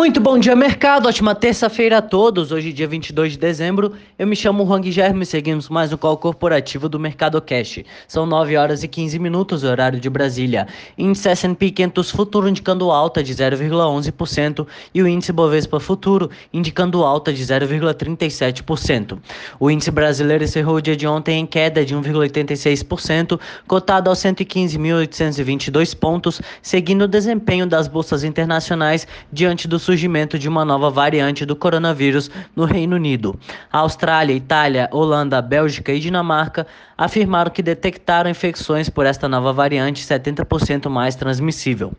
Muito bom dia, mercado. Ótima terça-feira a todos. Hoje, dia 22 de dezembro. Eu me chamo Juan Germe e seguimos mais um call corporativo do Mercado Cash. São 9 horas e 15 minutos, horário de Brasília. Índice S&P 500 Futuro indicando alta de 0,11% e o índice Bovespa Futuro indicando alta de 0,37%. O índice brasileiro encerrou o dia de ontem em queda de 1,86%, cotado aos 115.822 pontos, seguindo o desempenho das bolsas internacionais diante do surgimento de uma nova variante do coronavírus no Reino Unido. A Austrália, Itália, Holanda, Bélgica e Dinamarca afirmaram que detectaram infecções por esta nova variante 70% mais transmissível.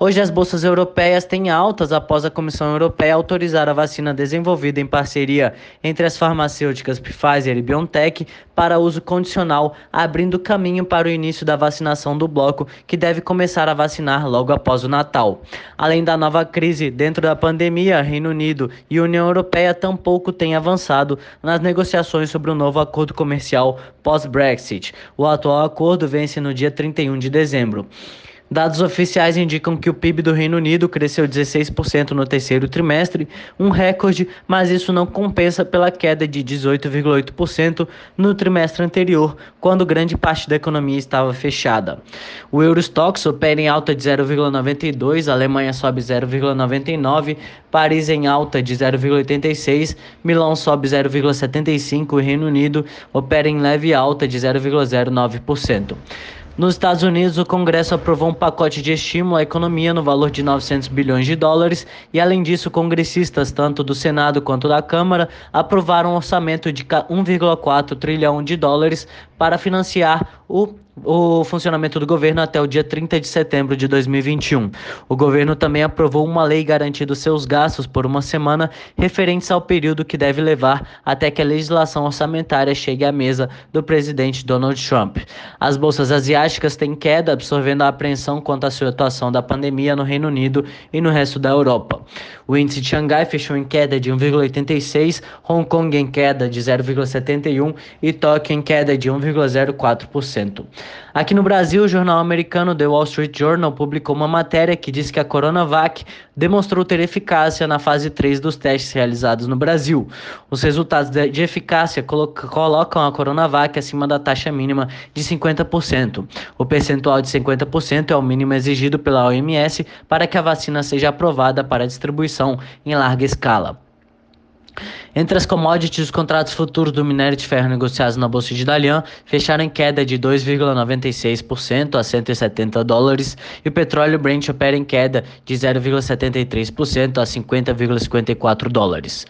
Hoje as bolsas europeias têm altas após a Comissão Europeia autorizar a vacina desenvolvida em parceria entre as farmacêuticas Pfizer e BioNTech para uso condicional, abrindo caminho para o início da vacinação do bloco, que deve começar a vacinar logo após o Natal. Além da nova crise dentro da pandemia, Reino Unido e União Europeia tampouco têm avançado nas negociações sobre o novo acordo comercial pós-Brexit. O atual acordo vence no dia 31 de dezembro. Dados oficiais indicam que o PIB do Reino Unido cresceu 16% no terceiro trimestre, um recorde, mas isso não compensa pela queda de 18,8% no trimestre anterior, quando grande parte da economia estava fechada. O Eurostox opera em alta de 0,92, a Alemanha sobe 0,99, Paris em alta de 0,86, Milão sobe 0,75 e o Reino Unido opera em leve alta de 0,09%. Nos Estados Unidos, o Congresso aprovou um pacote de estímulo à economia no valor de 900 bilhões de dólares e, além disso, congressistas, tanto do Senado quanto da Câmara, aprovaram um orçamento de 1,4 trilhão de dólares para financiar o o funcionamento do governo até o dia 30 de setembro de 2021. O governo também aprovou uma lei garantindo seus gastos por uma semana referentes ao período que deve levar até que a legislação orçamentária chegue à mesa do presidente Donald Trump. As bolsas asiáticas têm queda, absorvendo a apreensão quanto à situação da pandemia no Reino Unido e no resto da Europa. O índice de Xangai fechou em queda de 1,86, Hong Kong em queda de 0,71 e Tóquio em queda de 1,04%. Aqui no Brasil, o jornal americano The Wall Street Journal publicou uma matéria que diz que a Coronavac demonstrou ter eficácia na fase 3 dos testes realizados no Brasil. Os resultados de eficácia colocam a Coronavac acima da taxa mínima de 50%. O percentual de 50% é o mínimo exigido pela OMS para que a vacina seja aprovada para distribuição em larga escala. Entre as commodities, os contratos futuros do minério de ferro negociados na Bolsa de Dalian fecharam em queda de 2,96% a 170 dólares e o petróleo Brent opera em queda de 0,73% a 50,54 dólares.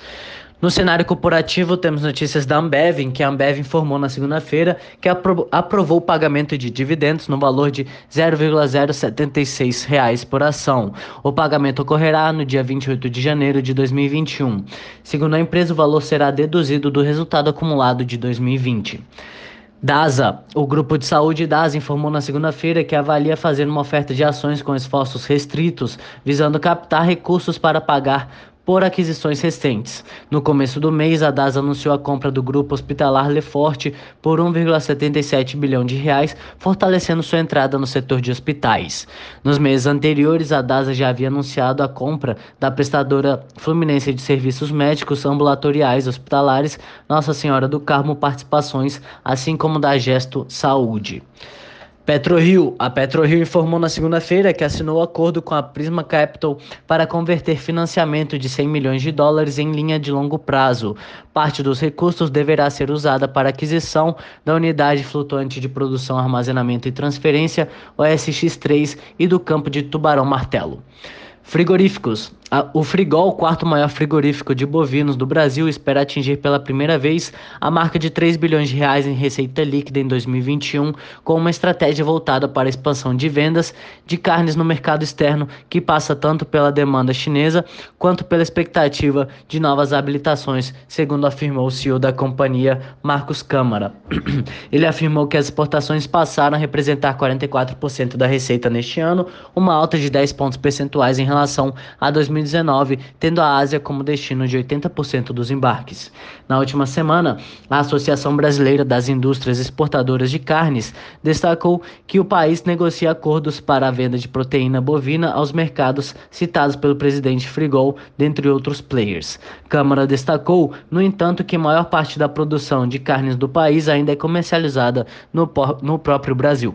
No cenário corporativo, temos notícias da Ambev, em que a Ambev informou na segunda-feira que aprovou o pagamento de dividendos no valor de R$ 0,076 por ação. O pagamento ocorrerá no dia 28 de janeiro de 2021. Segundo a empresa, o valor será deduzido do resultado acumulado de 2020. DASA, o grupo de saúde DASA informou na segunda-feira que avalia fazer uma oferta de ações com esforços restritos, visando captar recursos para pagar por aquisições recentes. No começo do mês, a DAS anunciou a compra do grupo hospitalar Leforte por 1,77 bilhão de reais, fortalecendo sua entrada no setor de hospitais. Nos meses anteriores, a DASA já havia anunciado a compra da prestadora fluminense de serviços médicos ambulatoriais hospitalares Nossa Senhora do Carmo Participações, assim como da Gesto Saúde. PetroRio. A PetroRio informou na segunda-feira que assinou acordo com a Prisma Capital para converter financiamento de 100 milhões de dólares em linha de longo prazo. Parte dos recursos deverá ser usada para aquisição da unidade flutuante de produção, armazenamento e transferência, OSX3, e do campo de Tubarão Martelo. Frigoríficos. O Frigol, quarto maior frigorífico de bovinos do Brasil, espera atingir pela primeira vez a marca de 3 bilhões de reais em receita líquida em 2021, com uma estratégia voltada para a expansão de vendas de carnes no mercado externo, que passa tanto pela demanda chinesa quanto pela expectativa de novas habilitações, segundo afirmou o CEO da companhia, Marcos Câmara. Ele afirmou que as exportações passaram a representar 44% da receita neste ano, uma alta de 10 pontos percentuais em relação a 2019 2019, tendo a Ásia como destino de 80% dos embarques. Na última semana, a Associação Brasileira das Indústrias Exportadoras de Carnes destacou que o país negocia acordos para a venda de proteína bovina aos mercados citados pelo presidente Frigol, dentre outros players. Câmara destacou, no entanto, que a maior parte da produção de carnes do país ainda é comercializada no, no próprio Brasil.